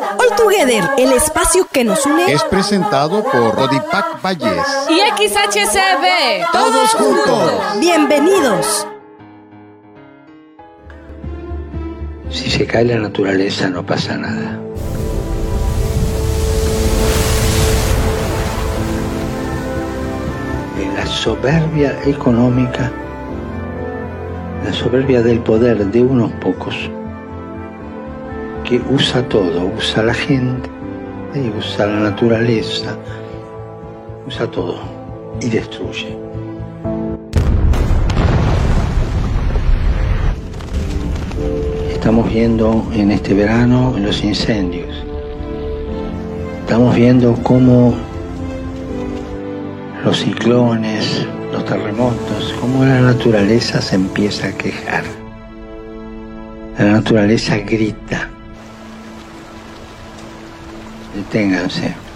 All Together, el espacio que nos une, es presentado por Rodipac Valles y XHCB. Todos juntos. Bienvenidos. Si se cae la naturaleza no pasa nada. En La soberbia económica, la soberbia del poder de unos pocos, porque usa todo, usa la gente, y usa la naturaleza, usa todo y destruye. Estamos viendo en este verano los incendios. Estamos viendo cómo los ciclones, los terremotos, cómo la naturaleza se empieza a quejar. La naturaleza grita. the thing I'm saying.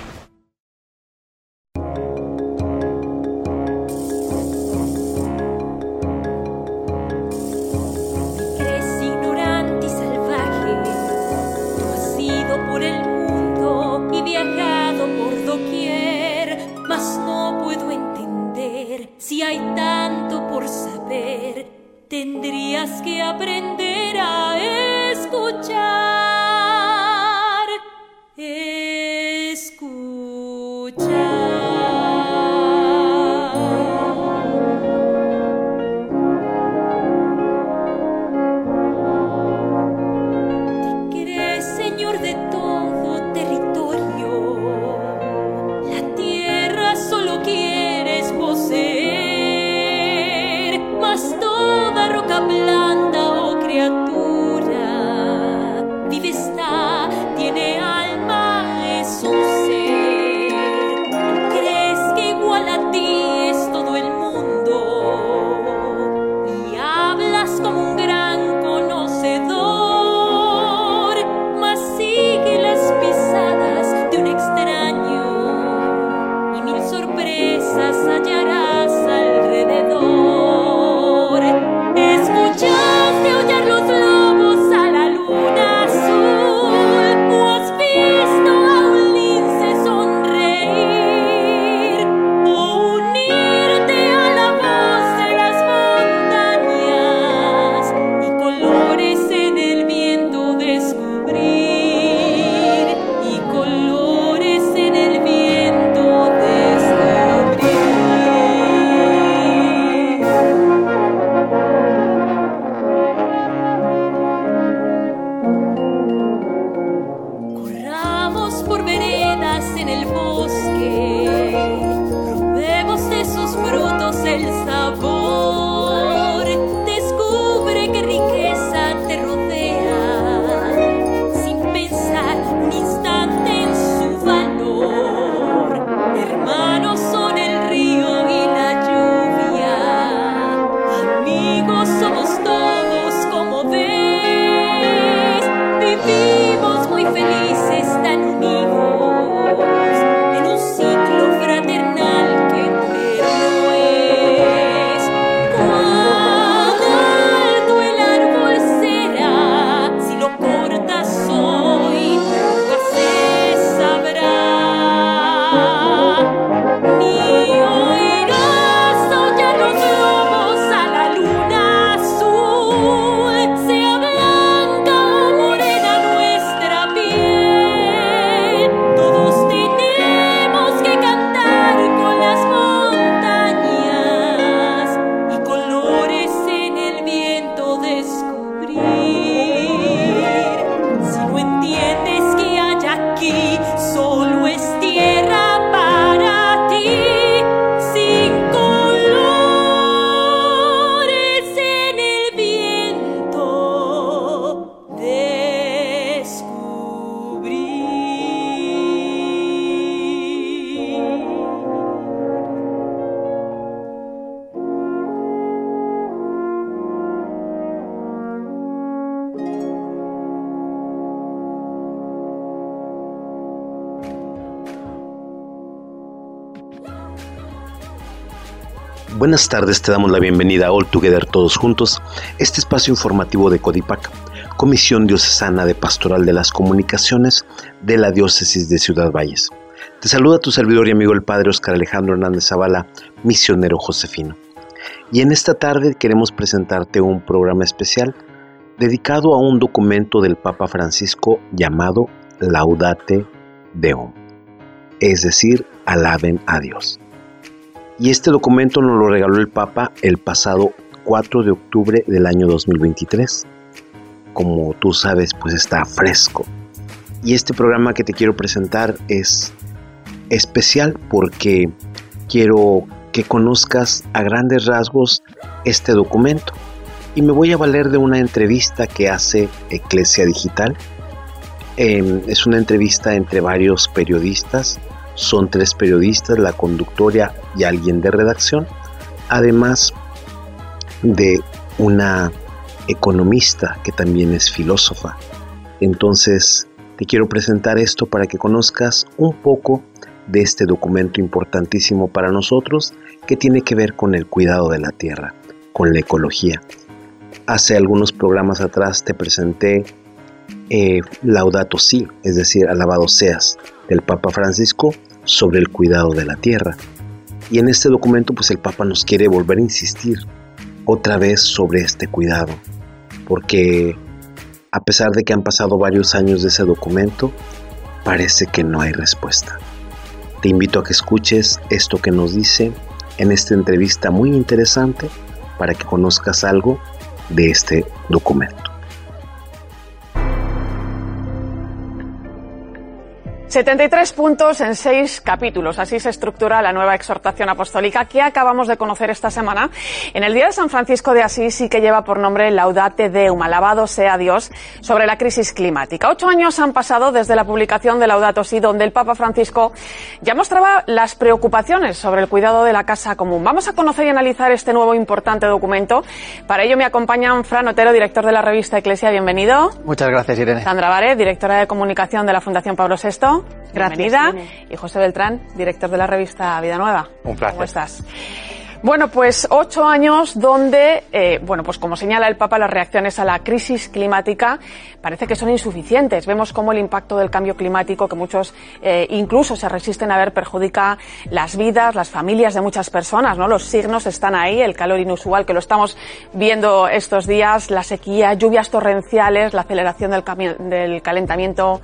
vivimos muy felices. Buenas tardes, te damos la bienvenida a All Together Todos Juntos, este espacio informativo de Codipac, Comisión Diocesana de Pastoral de las Comunicaciones de la Diócesis de Ciudad Valles. Te saluda tu servidor y amigo el Padre Oscar Alejandro Hernández Zavala, misionero josefino. Y en esta tarde queremos presentarte un programa especial dedicado a un documento del Papa Francisco llamado Laudate Deum, es decir, alaben a Dios. Y este documento nos lo regaló el Papa el pasado 4 de octubre del año 2023. Como tú sabes, pues está fresco. Y este programa que te quiero presentar es especial porque quiero que conozcas a grandes rasgos este documento. Y me voy a valer de una entrevista que hace Eclesia Digital. Em, es una entrevista entre varios periodistas son tres periodistas, la conductora y alguien de redacción, además de una economista que también es filósofa. Entonces, te quiero presentar esto para que conozcas un poco de este documento importantísimo para nosotros que tiene que ver con el cuidado de la tierra, con la ecología. Hace algunos programas atrás te presenté eh, Laudato Si, es decir, alabado seas, del Papa Francisco sobre el cuidado de la tierra. Y en este documento pues el Papa nos quiere volver a insistir otra vez sobre este cuidado, porque a pesar de que han pasado varios años de ese documento, parece que no hay respuesta. Te invito a que escuches esto que nos dice en esta entrevista muy interesante para que conozcas algo de este documento. 73 puntos en seis capítulos. Así se estructura la nueva exhortación apostólica que acabamos de conocer esta semana en el Día de San Francisco de Asís y que lleva por nombre Laudate Deum, alabado sea Dios, sobre la crisis climática. Ocho años han pasado desde la publicación de Laudato Si, donde el Papa Francisco ya mostraba las preocupaciones sobre el cuidado de la casa común. Vamos a conocer y analizar este nuevo importante documento. Para ello me acompañan Fran Otero, director de la revista Eclesia. Bienvenido. Muchas gracias, Irene. Sandra Vare, directora de comunicación de la Fundación Pablo VI. Bienvenida. Y José Beltrán, director de la revista Vida Nueva. Un placer. ¿Cómo estás? Bueno, pues ocho años donde, eh, bueno, pues como señala el Papa, las reacciones a la crisis climática parece que son insuficientes. Vemos cómo el impacto del cambio climático, que muchos eh, incluso se resisten a ver, perjudica las vidas, las familias de muchas personas, ¿no? Los signos están ahí, el calor inusual que lo estamos viendo estos días, la sequía, lluvias torrenciales, la aceleración del, del calentamiento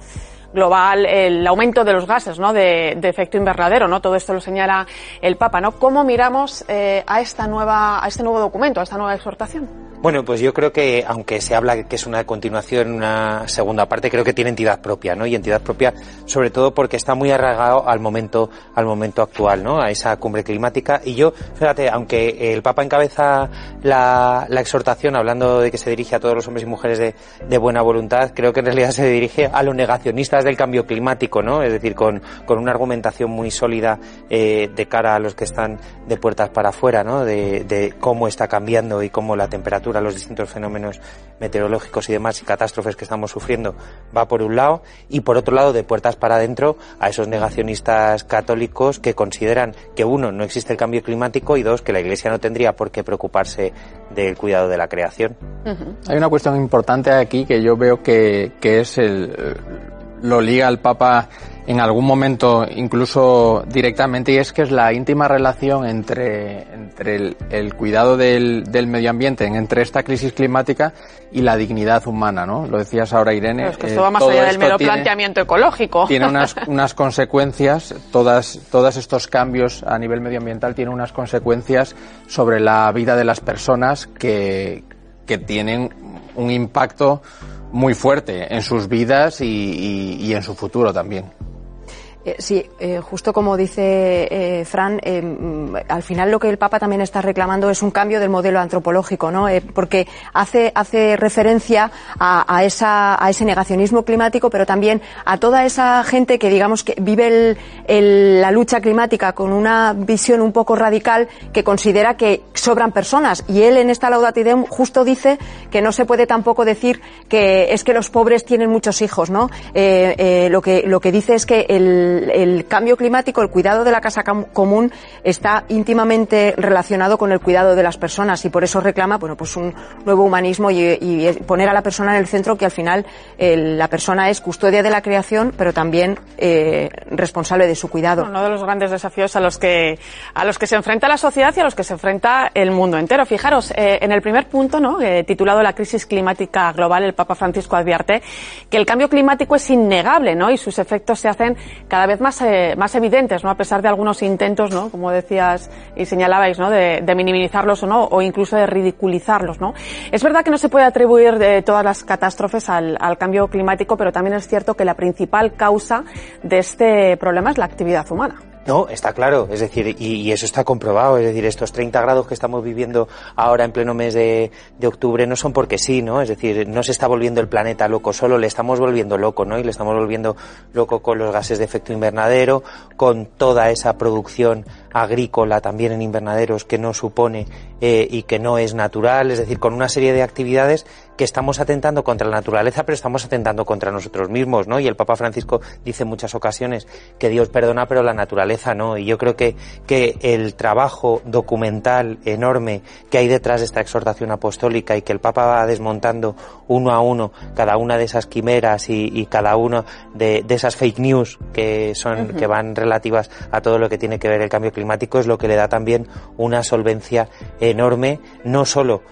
global, el aumento de los gases, ¿no? De, de, efecto invernadero, ¿no? Todo esto lo señala el Papa, ¿no? ¿Cómo miramos eh, a esta nueva, a este nuevo documento, a esta nueva exhortación? Bueno, pues yo creo que, aunque se habla que es una continuación, una segunda parte, creo que tiene entidad propia, ¿no? Y entidad propia, sobre todo porque está muy arraigado al momento, al momento actual, ¿no? A esa cumbre climática. Y yo, fíjate, aunque el Papa encabeza la, exhortación hablando de que se dirige a todos los hombres y mujeres de, buena voluntad, creo que en realidad se dirige a los negacionistas del cambio climático, ¿no? Es decir, con, con una argumentación muy sólida eh, de cara a los que están de puertas para afuera, ¿no? De cómo está cambiando y cómo la temperatura a los distintos fenómenos meteorológicos y demás y catástrofes que estamos sufriendo va por un lado y por otro lado de puertas para adentro a esos negacionistas católicos que consideran que uno no existe el cambio climático y dos que la Iglesia no tendría por qué preocuparse del cuidado de la creación. Uh -huh. Hay una cuestión importante aquí que yo veo que, que es el lo liga el Papa en algún momento incluso directamente y es que es la íntima relación entre, entre el, el cuidado del, del, medio ambiente, entre esta crisis climática y la dignidad humana, ¿no? Lo decías ahora, Irene. Pero es que esto eh, va más allá del mero tiene, planteamiento ecológico. Tiene unas, unas consecuencias, todas, todos estos cambios a nivel medioambiental tienen unas consecuencias sobre la vida de las personas que, que tienen un impacto muy fuerte en sus vidas y, y, y en su futuro también. Eh, sí, eh, justo como dice eh, Fran, eh, al final lo que el Papa también está reclamando es un cambio del modelo antropológico, ¿no? Eh, porque hace, hace referencia a, a, esa, a ese negacionismo climático, pero también a toda esa gente que, digamos, que vive el, la lucha climática con una visión un poco radical que considera que sobran personas. Y él en esta Laudato Deum justo dice que no se puede tampoco decir que es que los pobres tienen muchos hijos, ¿no? lo, que, lo que dice es que el el, cambio climático, el cuidado de la casa común está íntimamente relacionado con el cuidado de las personas y por eso reclama, bueno, pues un nuevo humanismo y, poner a la persona en el centro que al final la persona es custodia de la creación, pero también eh, responsable de su cuidado. Uno de los grandes desafíos a los que a los que se enfrenta la sociedad y a los que se enfrenta el mundo entero. Fijaros, eh, en el primer punto, ¿no? Eh, titulado La crisis climática global, el Papa Francisco advierte que el cambio climático es innegable, ¿no? Y sus efectos se hacen cada vez más, eh, más evidentes, ¿no? A pesar de algunos intentos, ¿no? Como decías y señalabais, ¿no? De, minimizarlos o no, o incluso de ridiculizarlos, ¿no? Es verdad que no se puede atribuir de todas las catástrofes al, al cambio climático, pero también es cierto que la principal causa de este problema es la actividad humana. No, está claro, es decir, y, eso está comprobado, es decir, estos 30 grados que estamos viviendo ahora en pleno mes de, octubre no son porque sí, ¿no? Es decir, no se está volviendo el planeta loco solo, le estamos volviendo loco, ¿no? Y le estamos volviendo loco con los gases de efecto invernadero, con toda esa producción agrícola también en invernaderos que no supone eh, y que no es natural, es decir, con una serie de actividades que estamos atentando contra la naturaleza, pero estamos atentando contra nosotros mismos, ¿no? Y el Papa Francisco dice en muchas ocasiones que Dios perdona, pero la naturaleza no. Y yo creo que, que el trabajo documental enorme que hay detrás de esta exhortación apostólica y que el Papa va desmontando uno a uno cada una de esas quimeras y, cada una de, esas fake news que son, que van relativas a todo lo que tiene que ver el cambio climático es lo que le da también una solvencia enorme, no solo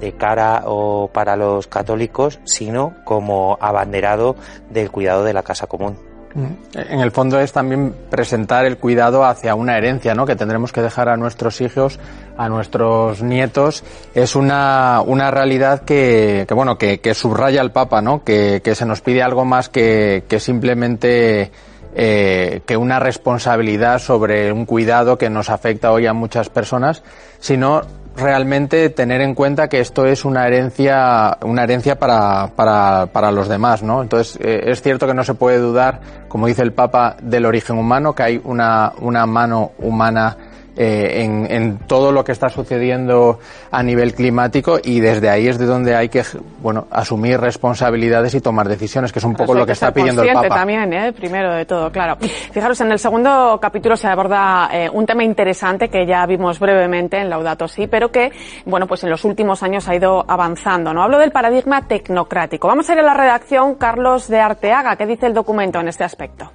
de cara o para los católicos, sino como abanderado del cuidado de la casa común. Mm. En el fondo es también presentar el cuidado hacia una herencia, ¿no? Que tendremos que dejar a nuestros hijos, a nuestros nietos. Es una, una realidad que, que bueno, que, que, subraya el Papa, ¿no? Que, que se nos pide algo más que, que simplemente eh, que una responsabilidad sobre un cuidado que nos afecta hoy a muchas personas, sino realmente tener en cuenta que esto es una herencia, una herencia para, para, para los demás, ¿no? Entonces, eh, es cierto que no se puede dudar, como dice el Papa, del origen humano, que hay una, una mano humana eh, en, en, todo lo que está sucediendo a nivel climático y desde ahí es de donde hay que bueno asumir responsabilidades y tomar decisiones, que es un poco lo que, está pidiendo el Papa. también, ¿eh? primero de todo, claro. Fijaros, en el segundo capítulo se aborda eh, un tema interesante que ya vimos brevemente en Laudato Si, pero que, bueno, pues en los últimos años ha ido avanzando, ¿no? Hablo del paradigma tecnocrático. Vamos a ir a la redacción, Carlos de Arteaga. ¿Qué dice el documento en este aspecto?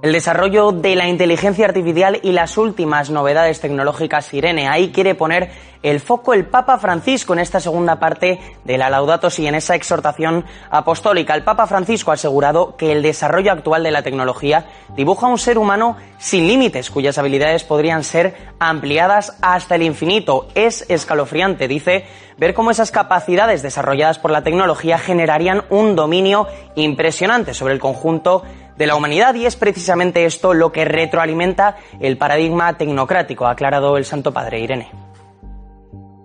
El desarrollo de la inteligencia artificial y las últimas novedades tecnológicas Irene. Ahí quiere poner el foco el Papa Francisco en esta segunda parte de la Laudato Si en esa exhortación apostólica. El Papa Francisco ha asegurado que el desarrollo actual de la tecnología dibuja un ser humano sin límites, cuyas habilidades podrían ser ampliadas hasta el infinito. Es escalofriante, dice, ver cómo esas capacidades desarrolladas por la tecnología generarían un dominio impresionante sobre el conjunto de la humanidad y es precisamente esto lo que retroalimenta el paradigma tecnocrático, ha aclarado el Santo Padre Irene.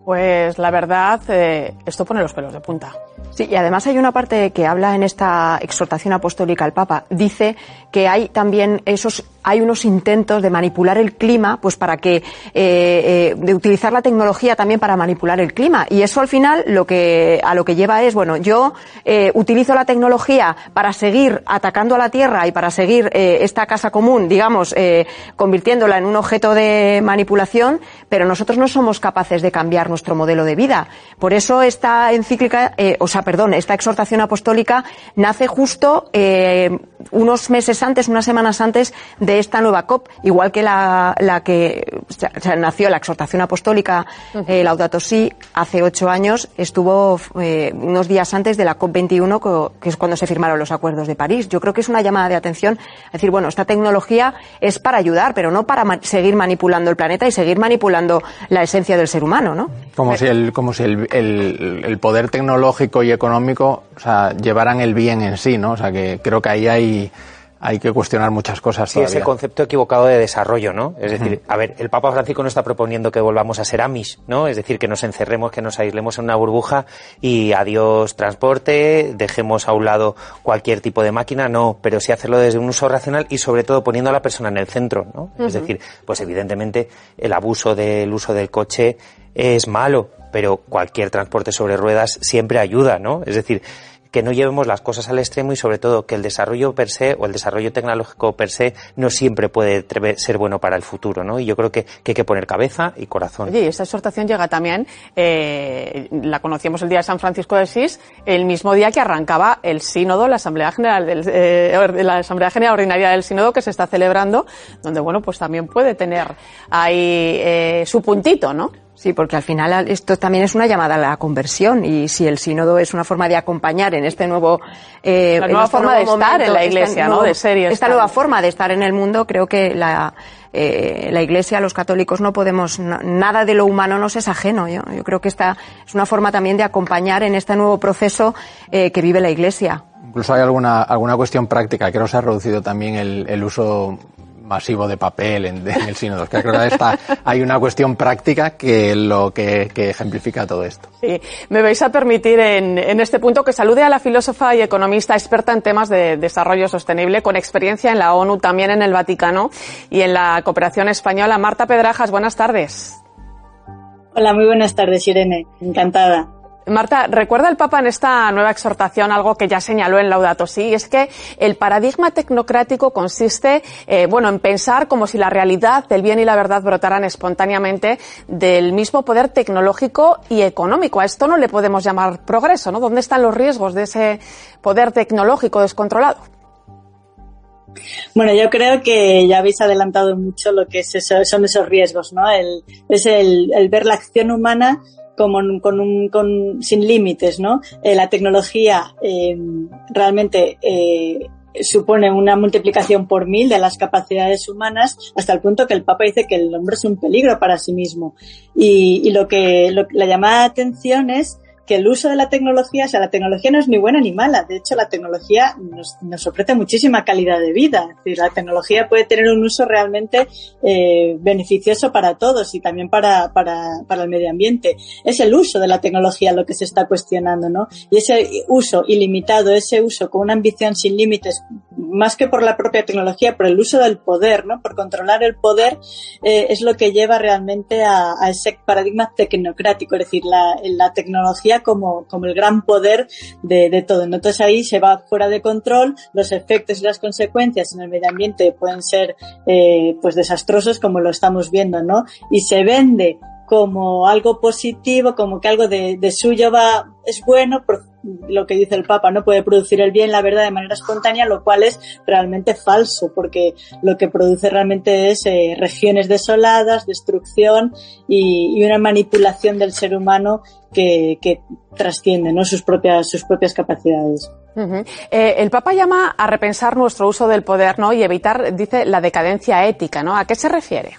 Pues la verdad, eh, esto pone los pelos de punta. Sí, y además hay una parte que habla en esta exhortación apostólica al Papa. Dice que hay también esos, hay unos intentos de manipular el clima, pues para que, eh, eh, de utilizar la tecnología también para manipular el clima. Y eso al final lo que, a lo que lleva es, bueno, yo eh, utilizo la tecnología para seguir atacando a la Tierra y para seguir esta casa común, digamos, convirtiéndola en un objeto de manipulación, pero nosotros no somos capaces de cambiar nuestro modelo de vida. Por eso esta encíclica, o sea, perdón, esta exhortación apostólica nace justo unos meses antes, unas semanas antes de esta nueva COP, igual que la, la que o sea, nació la exhortación apostólica eh, Laudato Si hace ocho años, estuvo eh, unos días antes de la COP 21, que es cuando se firmaron los acuerdos de París. Yo creo que es una llamada de atención, es decir, bueno, esta tecnología es para ayudar, pero no para seguir manipulando el planeta y seguir manipulando la esencia del ser humano, ¿no? Como si el, como si el, el, el poder tecnológico y económico o sea, llevaran el bien en sí, ¿no? O sea, que creo que ahí hay hay que cuestionar muchas cosas. Sí, ese concepto equivocado de desarrollo, ¿no? Es decir, a ver, el Papa Francisco no está proponiendo que volvamos a ser Amish, ¿no? Es decir, que nos encerremos, que nos aislemos en una burbuja y adiós transporte, dejemos a un lado cualquier tipo de máquina, no, pero sí hacerlo desde un uso racional y sobre todo poniendo a la persona en el centro, ¿no? Es decir, pues evidentemente el abuso del uso del coche es malo, pero cualquier transporte sobre ruedas siempre ayuda, ¿no? Es decir, que no llevemos las cosas al extremo y sobre todo que el desarrollo per se o el desarrollo tecnológico per se no siempre puede ser bueno para el futuro, ¿no? Y yo creo que, hay que poner cabeza y corazón. Oye, y esta exhortación llega también, eh, la conocíamos el día de San Francisco de Asís, el mismo día que arrancaba el sínodo, la Asamblea General del, eh, la Asamblea General Ordinaria del Sínodo que se está celebrando, donde bueno, pues también puede tener ahí eh, su puntito, ¿no? Sí, porque al final esto también es una llamada a la conversión y si el sínodo es una forma de acompañar en este nuevo eh, la nueva este forma de estar en la iglesia, ¿no? De ser esta nueva forma de estar en el mundo, creo que la eh, la iglesia, los católicos no podemos nada de lo humano nos es ajeno. Yo, yo creo que esta es una forma también de acompañar en este nuevo proceso eh, que vive la iglesia. Incluso hay alguna alguna cuestión práctica. Creo que se ha reducido también el, el uso masivo de papel en, el sínodo. creo que está, hay una cuestión práctica que lo que, ejemplifica todo esto. Sí. Me vais a permitir en, en, este punto que salude a la filósofa y economista experta en temas de desarrollo sostenible, con experiencia en la ONU, también en el Vaticano y en la cooperación española. Marta Pedrajas, buenas tardes. Hola, muy buenas tardes, Irene. Encantada. Marta, recuerda el Papa en esta nueva exhortación algo que ya señaló en Laudato Si, es que el paradigma tecnocrático consiste, eh, bueno, en pensar como si la realidad, el bien y la verdad brotaran espontáneamente del mismo poder tecnológico y económico. A esto no le podemos llamar progreso, ¿no? ¿Dónde están los riesgos de ese poder tecnológico descontrolado? Bueno, yo creo que ya habéis adelantado mucho lo que es eso, son esos riesgos, ¿no? El, es el ver la acción humana como con un, con, sin límites, ¿no? Eh, la tecnología eh, realmente eh, supone una multiplicación por mil de las capacidades humanas hasta el punto que el Papa dice que el hombre es un peligro para sí mismo. Y, y lo que lo, la llamada atención es que el uso de la tecnología, o sea, la tecnología no es ni buena ni mala. De hecho, la tecnología nos, nos ofrece muchísima calidad de vida. Es decir, la tecnología puede tener un uso realmente eh, beneficioso para todos y también para, para, para el medio ambiente. Es el uso de la tecnología lo que se está cuestionando, ¿no? Y ese uso ilimitado, ese uso con una ambición sin límites, más que por la propia tecnología, por el uso del poder, ¿no? Por controlar el poder, eh, es lo que lleva realmente a, ese paradigma tecnocrático, es decir, la, la tecnología como, como el gran poder de, de todo. Entonces ahí se va fuera de control, los efectos y las consecuencias en el medio ambiente pueden ser eh, pues desastrosos como lo estamos viendo, ¿no? Y se vende como algo positivo, como que algo de, suyo va, es bueno, lo que dice el Papa, no puede producir el bien, la verdad, de manera espontánea, lo cual es realmente falso, porque lo que produce realmente es eh, regiones desoladas, destrucción y, una manipulación del ser humano que, trasciende ¿no? sus, propias, sus propias capacidades. Eh, el Papa llama a repensar nuestro uso del poder ¿no? y evitar, dice, la decadencia ética. ¿no? ¿A qué se refiere?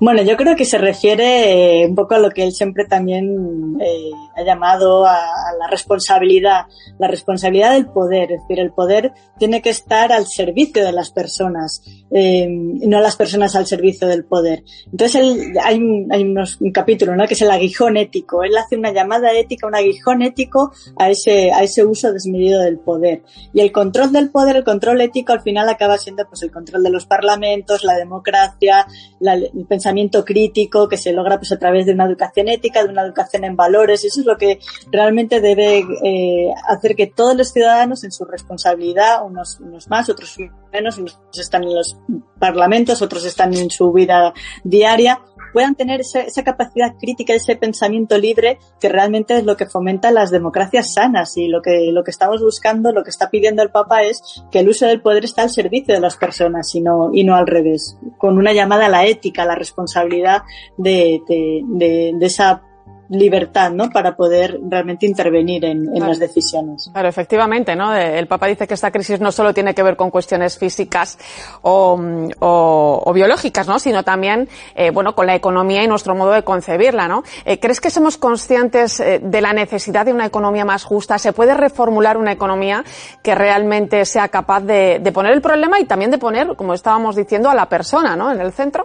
Bueno, yo creo que se refiere eh, un poco a lo que él siempre también eh, ha llamado a, la responsabilidad, la responsabilidad del poder. Es decir, el poder tiene que estar al servicio de las personas, eh, no las personas al servicio del poder. Entonces él, hay, un, hay unos, un capítulo ¿no? que es el aguijón ético. Él hace una llamada ética, un aguijón ético a ese, a ese uso desmedido del poder. Y el control del poder, el control ético, al final acaba siendo pues el control de los parlamentos, la democracia, la, el pensamiento crítico que se logra pues a través de una educación ética, de una educación en valores, eso es lo que realmente debe eh, hacer que todos los ciudadanos en su responsabilidad, unos, unos más, otros menos, unos están en los parlamentos, otros están en su vida diaria, puedan tener esa, esa, capacidad crítica, ese pensamiento libre que realmente es lo que fomenta las democracias sanas. Y lo que, lo que estamos buscando, lo que está pidiendo el Papa es que el uso del poder está al servicio de las personas y no, y no al revés, con una llamada a la ética, a la responsabilidad de, de, de, de esa libertad, ¿no? Para poder realmente intervenir en, en claro. las decisiones. Claro, efectivamente, ¿no? El Papa dice que esta crisis no solo tiene que ver con cuestiones físicas o, o, o biológicas, ¿no? Sino también, eh, bueno, con la economía y nuestro modo de concebirla, ¿no? Eh, ¿Crees que somos conscientes eh, de la necesidad de una economía más justa? ¿Se puede reformular una economía que realmente sea capaz de, de poner el problema y también de poner, como estábamos diciendo, a la persona, ¿no? En el centro.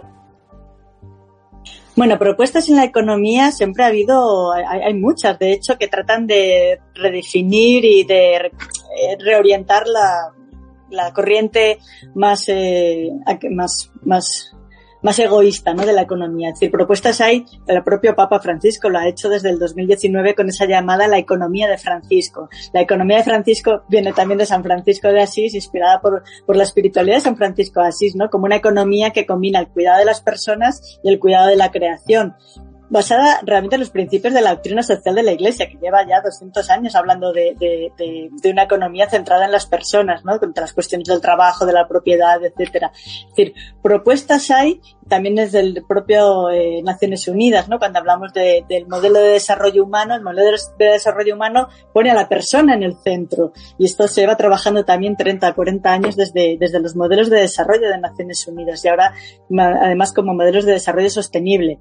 Bueno, propuestas en la economía siempre ha habido, hay, hay, muchas, de hecho, que tratan de redefinir y de eh, reorientar la, la, corriente más, eh, más, más más egoísta ¿no? de la economía. Es decir, propuestas hay, el propio Papa Francisco lo ha hecho desde el 2019 con esa llamada la economía de Francisco. La economía de Francisco viene también de San Francisco de Asís, inspirada por, por la espiritualidad de San Francisco de Asís, ¿no? como una economía que combina el cuidado de las personas y el cuidado de la creación basada realmente en los principios de la doctrina social de la Iglesia, que lleva ya 200 años hablando de, de, de, de, una economía centrada en las personas, ¿no? Contra las cuestiones del trabajo, de la propiedad, etcétera. Es decir, propuestas hay también desde el propio eh, Naciones Unidas, ¿no? Cuando hablamos de, del modelo de desarrollo humano, el modelo de desarrollo humano pone a la persona en el centro y esto se va trabajando también 30, 40 años desde, desde los modelos de desarrollo de Naciones Unidas y ahora además como modelos de desarrollo sostenible.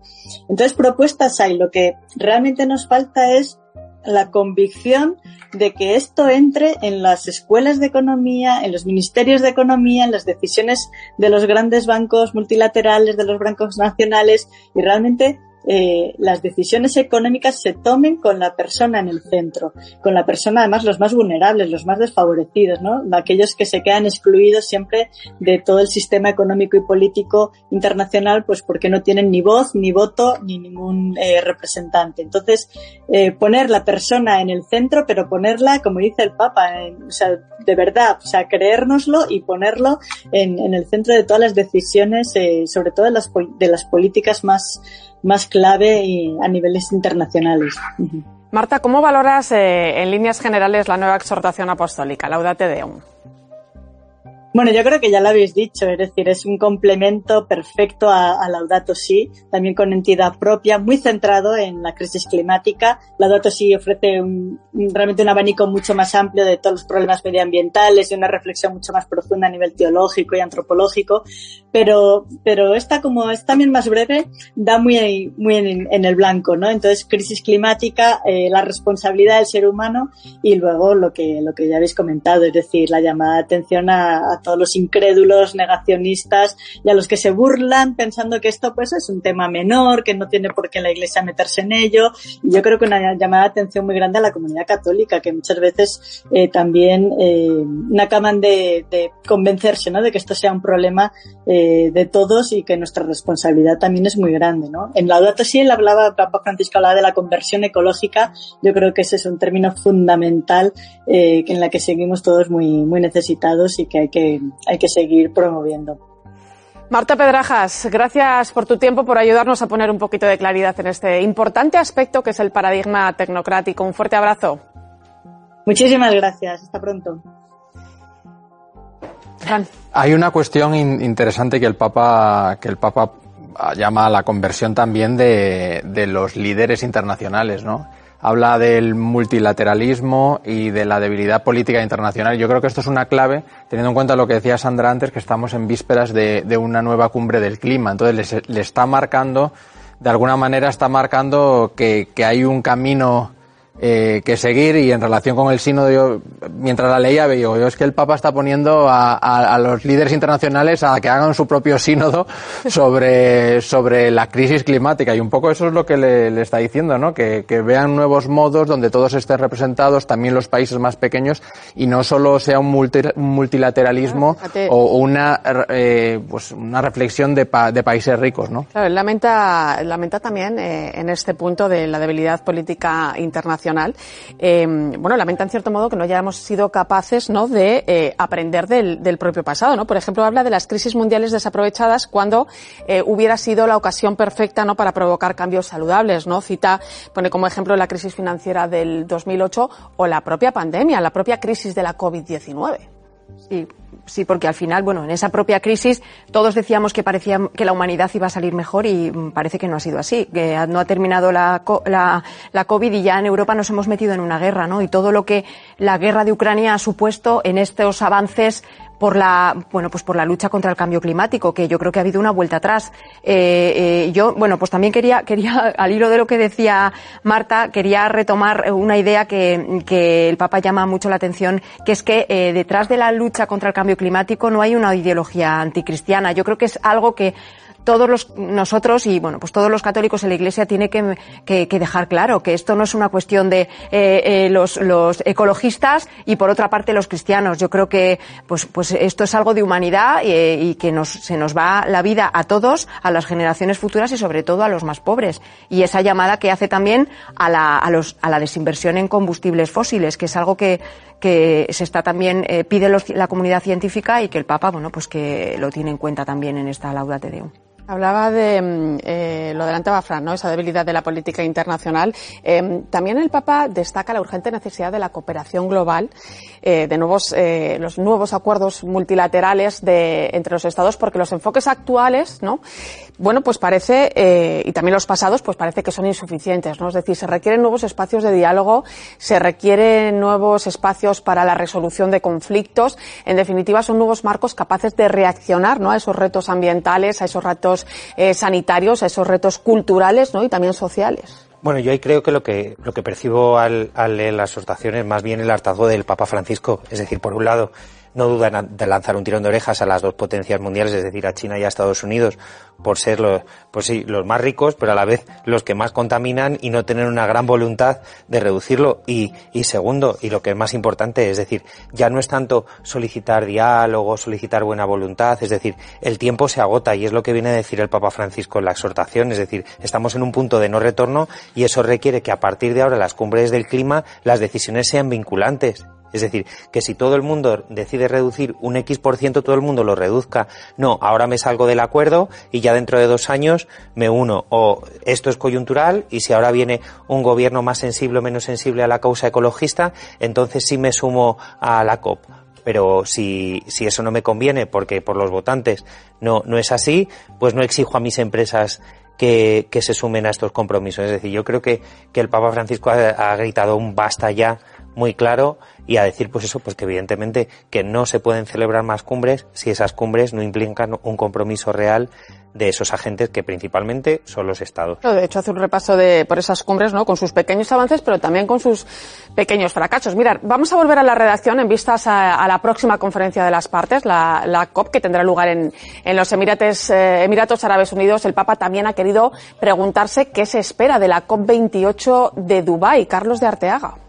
Entonces propuestas hay, lo que realmente nos falta es la convicción de que esto entre en las escuelas de economía, en los ministerios de economía, en las decisiones de los grandes bancos multilaterales, de los bancos nacionales y realmente eh, las decisiones económicas se tomen con la persona en el centro, con la persona además los más vulnerables, los más desfavorecidos, ¿no? Aquellos que se quedan excluidos siempre de todo el sistema económico y político internacional, pues porque no tienen ni voz, ni voto, ni ningún eh, representante. Entonces, eh, poner la persona en el centro, pero ponerla, como dice el Papa, en, o sea, de verdad, o sea, creérnoslo y ponerlo en, en el centro de todas las decisiones, eh, sobre todo de las, de las políticas más más clave a niveles internacionales. Marta, ¿cómo valoras eh, en líneas generales la nueva exhortación apostólica, Laudate Deum? Bueno, yo creo que ya lo habéis dicho, es decir, es un complemento perfecto a, a, Laudato Si, también con entidad propia, muy centrado en la crisis climática. Laudato Si ofrece un, realmente un abanico mucho más amplio de todos los problemas medioambientales y una reflexión mucho más profunda a nivel teológico y antropológico, pero, pero esta como es también más breve, da muy, muy en, en el blanco, ¿no? Entonces, crisis climática, eh, la responsabilidad del ser humano y luego lo que, lo que ya habéis comentado, es decir, la llamada atención a, a todos los incrédulos, negacionistas y a los que se burlan pensando que esto pues es un tema menor, que no tiene por qué la iglesia meterse en ello. Y yo creo que una llamada de atención muy grande a la comunidad católica, que muchas veces eh, también eh, no acaban de, de, convencerse, ¿no? De que esto sea un problema eh, de todos y que nuestra responsabilidad también es muy grande, ¿no? En Laudato Si él hablaba, Papa Francisco hablaba de la conversión ecológica. Yo creo que ese es un término fundamental eh, en la que seguimos todos muy, muy necesitados y que hay que hay que seguir promoviendo. Marta Pedrajas, gracias por tu tiempo, por ayudarnos a poner un poquito de claridad en este importante aspecto que es el paradigma tecnocrático. Un fuerte abrazo. Muchísimas gracias. Hasta pronto. Fran. Hay una cuestión in interesante que el Papa, que el Papa llama la conversión también de, de los líderes internacionales, ¿no? Habla del multilateralismo y de la debilidad política internacional. Yo creo que esto es una clave, teniendo en cuenta lo que decía Sandra antes, que estamos en vísperas de, una nueva cumbre del clima. Entonces, le, le, está marcando, de alguna manera está marcando que, que hay un camino eh, que seguir y en relación con el sínodo, yo, mientras la leía, veo yo es que el Papa está poniendo a, a, a, los líderes internacionales a que hagan su propio sínodo sobre, sobre la crisis climática y un poco eso es lo que le, le está diciendo, ¿no? Que, que, vean nuevos modos donde todos estén representados, también los países más pequeños y no solo sea un, multi, un multilateralismo claro, o una, eh, pues una reflexión de, pa, de, países ricos, ¿no? Claro, lamenta, lamenta también eh, en este punto de la debilidad política internacional eh, bueno, lamenta en cierto modo que no hayamos sido capaces ¿no? de eh, aprender del, del, propio pasado. ¿no? Por ejemplo, habla de las crisis mundiales desaprovechadas cuando eh, hubiera sido la ocasión perfecta ¿no? para provocar cambios saludables. ¿no? Cita, pone como ejemplo la crisis financiera del 2008 o la propia pandemia, la propia crisis de la COVID-19. Sí, sí, porque al final, bueno, en esa propia crisis todos decíamos que parecía que la humanidad iba a salir mejor y parece que no ha sido así, que no ha terminado la, la, la COVID y ya en Europa nos hemos metido en una guerra, ¿no? Y todo lo que la guerra de Ucrania ha supuesto en estos avances por la bueno pues por la lucha contra el cambio climático que yo creo que ha habido una vuelta atrás eh, eh, yo bueno pues también quería quería al hilo de lo que decía Marta quería retomar una idea que, que el Papa llama mucho la atención que es que eh, detrás de la lucha contra el cambio climático no hay una ideología anticristiana yo creo que es algo que todos los, nosotros y bueno, pues todos los católicos en la Iglesia tiene que, que, dejar claro que esto no es una cuestión de los, los, ecologistas y por otra parte los cristianos. Yo creo que pues, pues esto es algo de humanidad y, y que nos, se nos va la vida a todos, a las generaciones futuras y sobre todo a los más pobres. Y esa llamada que hace también a la, a los, a la desinversión en combustibles fósiles, que es algo que, que se está también eh, pide los, la comunidad científica y que el Papa, bueno, pues que lo tiene en cuenta también en esta Laudate Deum. Hablaba de, mm, eh, lo adelantaba Fran, ¿no? esa debilidad de la política internacional. Eh, también el Papa destaca la urgente necesidad de la cooperación global, eh, de nuevos, eh, los nuevos acuerdos multilaterales de, entre los Estados, porque los enfoques actuales, ¿no? Bueno, pues parece, eh, y también los pasados, pues parece que son insuficientes. ¿no? Es decir, se requieren nuevos espacios de diálogo, se requieren nuevos espacios para la resolución de conflictos. En definitiva, son nuevos marcos capaces de reaccionar ¿no? a esos retos ambientales, a esos retos eh, sanitarios, a esos retos culturales ¿no? y también sociales. Bueno, yo ahí creo que lo que, lo que percibo al, al leer las exhortaciones más bien el hartazgo del Papa Francisco. Es decir, por un lado, no dudan de lanzar un tirón de orejas a las dos potencias mundiales, es decir, a China y a Estados Unidos, por ser los, pues sí, los más ricos, pero a la vez los que más contaminan y no tener una gran voluntad de reducirlo. Y, y segundo, y lo que es más importante, es decir, ya no es tanto solicitar diálogo, solicitar buena voluntad, es decir, el tiempo se agota y es lo que viene a decir el Papa Francisco en la exhortación, es decir, estamos en un punto de no retorno y eso requiere que a partir de ahora las cumbres del clima las decisiones sean vinculantes es decir, que si todo el mundo decide reducir un X por ciento, todo el mundo lo reduzca. No, ahora me salgo del acuerdo y ya dentro de dos años me uno. O esto es coyuntural y si ahora viene un gobierno más sensible o menos sensible a la causa ecologista, entonces sí me sumo a la COP pero si, si eso no me conviene porque por los votantes no, no es así, pues no exijo a mis empresas que, que se sumen a estos compromisos. Es decir, yo creo que, que el Papa Francisco ha, ha gritado un basta ya muy claro y a decir pues eso pues que evidentemente que no se pueden celebrar más cumbres si esas cumbres no implican un compromiso real de esos agentes que principalmente son los estados. De hecho, hace un repaso de, por esas cumbres, ¿no? Con sus pequeños avances, pero también con sus pequeños fracasos. Mirad, vamos a volver a la redacción en vistas a, a la próxima conferencia de las partes, la, la COP, que tendrá lugar en, en los Emirates, eh, Emiratos Árabes Unidos. El Papa también ha querido preguntarse qué se espera de la COP 28 de Dubái. Carlos de Arteaga.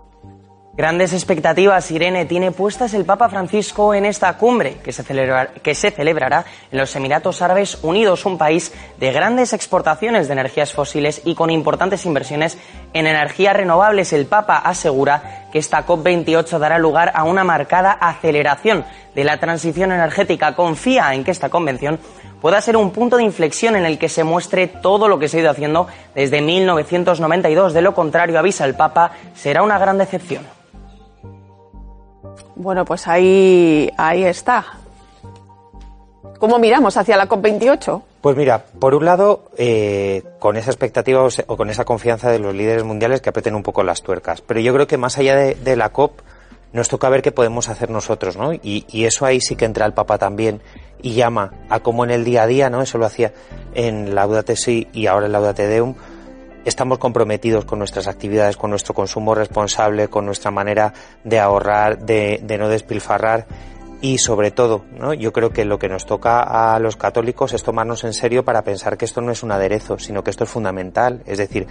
Grandes expectativas, Irene, tiene puestas el Papa Francisco en esta cumbre que se, celebrará en los Emiratos Árabes Unidos, un país de grandes exportaciones de energías fósiles y con importantes inversiones en energías renovables. El Papa asegura que esta COP28 dará lugar a una marcada aceleración de la transición energética. Confía en que esta convención pueda ser un punto de inflexión en el que se muestre todo lo que se ha ido haciendo desde 1992. De lo contrario, avisa el Papa, será una gran decepción. Bueno, pues ahí, ahí está. ¿Cómo miramos hacia la COP28? Pues mira, por un lado, eh, con esa expectativa o, con esa confianza de los líderes mundiales que aprieten un poco las tuercas. Pero yo creo que más allá de, la COP, nos toca ver qué podemos hacer nosotros, ¿no? Y, eso ahí sí que entra el Papa también y llama a cómo en el día a día, ¿no? Eso lo hacía en Laudate Si y ahora en Laudate Deum, estamos comprometidos con nuestras actividades, con nuestro consumo responsable, con nuestra manera de ahorrar, de, no despilfarrar y sobre todo, ¿no? yo creo que lo que nos toca a los católicos es tomarnos en serio para pensar que esto no es un aderezo, sino que esto es fundamental. Es decir,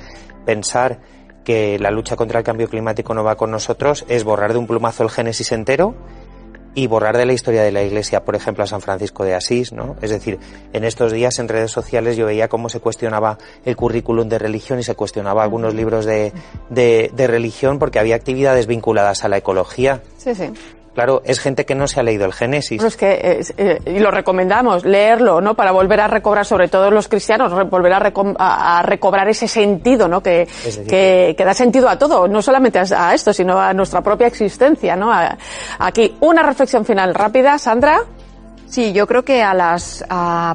pensar que la lucha contra el cambio climático no va con nosotros es borrar de un plumazo el Génesis entero y borrar de la historia de la Iglesia, por ejemplo, a San Francisco de Asís, ¿no? Es decir, en estos días en redes sociales yo veía cómo se cuestionaba el currículum de religión y se cuestionaba algunos libros de, de, de religión porque había actividades vinculadas a la ecología. Sí, sí. Claro, es gente que no se ha leído el Génesis. Bueno, es que, eh, eh, y lo recomendamos, leerlo, ¿no? Para volver a recobrar, sobre todo los cristianos, volver a, reco a, a recobrar ese sentido, ¿no? Que, decir, que, que, da sentido a todo, no solamente a, a, esto, sino a nuestra propia existencia, ¿no? A, aquí, una reflexión final rápida, Sandra. Sí, yo creo que a los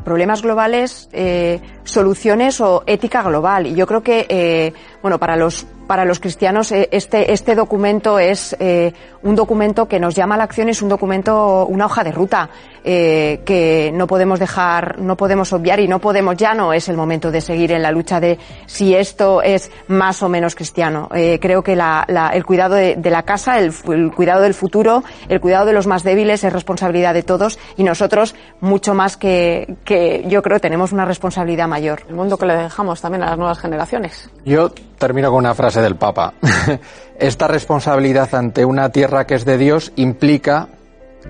problemas globales, eh, soluciones o ética global. Y yo creo que, eh, bueno, para los para los cristianos eh, este, este documento es eh, un documento que nos llama a la acción, es un documento, una hoja de ruta eh, que no podemos dejar, no podemos obviar y no podemos, ya no es el momento de seguir en la lucha de si esto es más o menos cristiano. creo que la, el cuidado de, la casa, el, cuidado del futuro, el cuidado de los más débiles es responsabilidad de todos y nosotros mucho más que, que yo creo tenemos una responsabilidad mayor. El mundo que le dejamos también a las nuevas generaciones. Yo termino con una frase del Papa. Esta responsabilidad ante una tierra que es de Dios implica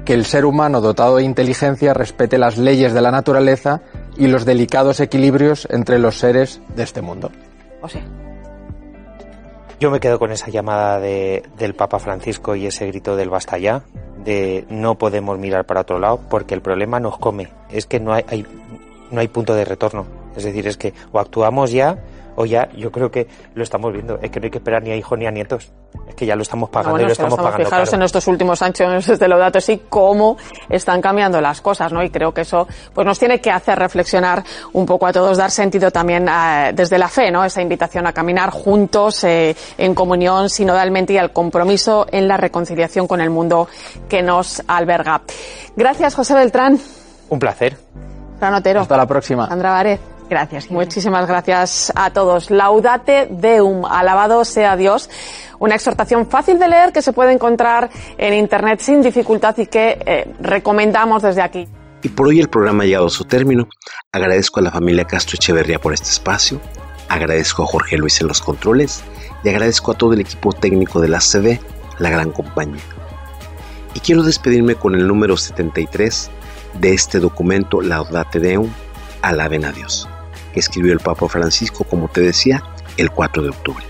que el ser humano dotado de inteligencia respete las leyes de la naturaleza y los delicados equilibrios entre los seres de este mundo. O sea. Yo me quedo con esa llamada de, del Papa Francisco y ese grito del basta ya, de no podemos mirar para otro lado porque el problema nos come. Es que no hay no hay punto de retorno. Es decir, es que o actuamos ya o ya yo creo que lo estamos viendo, es que no hay que esperar ni a hijos ni a nietos, es que ya lo estamos pagando y lo estamos, pagando. Fijaros en estos últimos años desde los datos y cómo están cambiando las cosas, ¿no? Y creo que eso pues nos tiene que hacer reflexionar un poco a todos, dar sentido también eh, desde la fe, ¿no? Esa invitación a caminar juntos eh, en comunión sinodalmente y al compromiso en la reconciliación con el mundo que nos alberga. Gracias, José Beltrán. Un placer. Fran Otero. Hasta la próxima. Sandra Varez. Gracias. Muchísimas gracias a todos. Laudate Deum, alabado sea Dios. Una exhortación fácil de leer que se puede encontrar en Internet sin dificultad y que eh, recomendamos desde aquí. Y por hoy el programa ha llegado a su término. Agradezco a la familia Castro Echeverría por este espacio. Agradezco a Jorge Luis en los controles. Y agradezco a todo el equipo técnico de la CD, la gran compañía. Y quiero despedirme con el número 73 de este documento Laudate Deum, alaben a Dios escribió el Papa Francisco, como te decía, el 4 de octubre.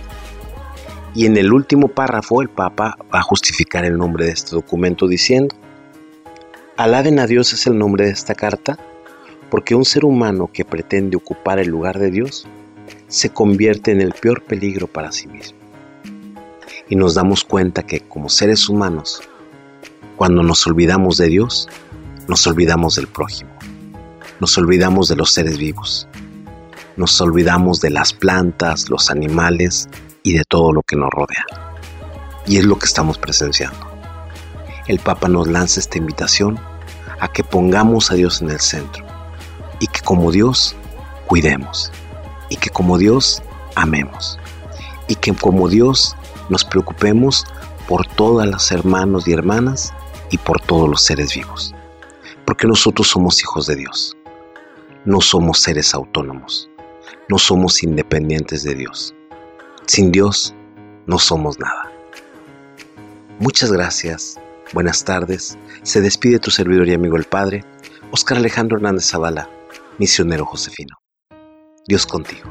Y en el último párrafo el Papa va a justificar el nombre de este documento diciendo, Alaben a Dios es el nombre de esta carta, porque un ser humano que pretende ocupar el lugar de Dios se convierte en el peor peligro para sí mismo. Y nos damos cuenta que como seres humanos, cuando nos olvidamos de Dios, nos olvidamos del prójimo, nos olvidamos de los seres vivos, nos olvidamos de las plantas, los animales y de todo lo que nos rodea. Y es lo que estamos presenciando. El Papa nos lanza esta invitación a que pongamos a Dios en el centro y que como Dios cuidemos y que como Dios amemos y que como Dios nos preocupemos por todas las hermanos y hermanas y por todos los seres vivos. Porque nosotros somos hijos de Dios. No somos seres autónomos no somos independientes de Dios. Sin Dios no somos nada. Muchas gracias, buenas tardes. Se despide tu servidor y amigo el Padre, Oscar Alejandro Hernández Zavala, misionero Josefino. Dios contigo.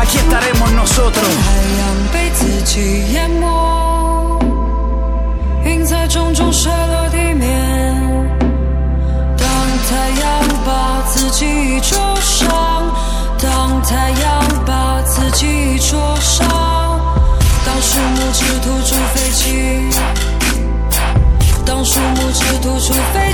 aquí estaremos nosotros. 太阳被自己淹没，云在重重摔落地面。当太阳把自己灼伤，当太阳把自己灼伤，当树木只吐出废气，当树木只吐出废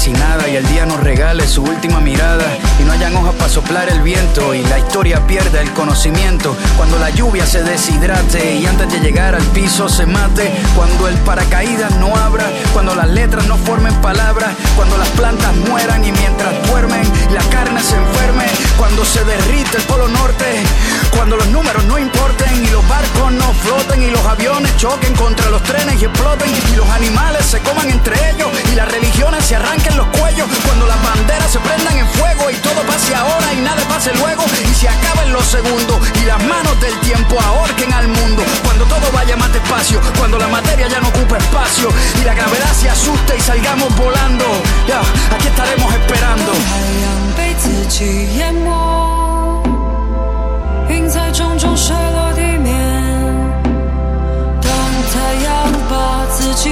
casi nada y el día nos regale su última mirada y no hayan hojas para soplar el viento y la historia pierda el conocimiento. Cuando la lluvia se deshidrate y antes de llegar al piso se mate cuando el paracaídas no abra cuando las letras no formen palabras cuando las plantas mueran y mientras duermen la carne se enferme cuando se derrite el polo norte cuando los números no importen y los barcos no floten y los aviones choquen contra los trenes y exploten y los animales se coman entre ellos y las religiones se arranquen los cuellos cuando las banderas se prendan en fuego y todo todo pase ahora y nada pase luego. Y se acaben los segundos y las manos del tiempo ahorquen al mundo. Cuando todo vaya más despacio cuando la materia ya no ocupa espacio y la gravedad se asuste y salgamos volando ya aquí estaremos esperando. 自己。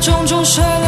种种水类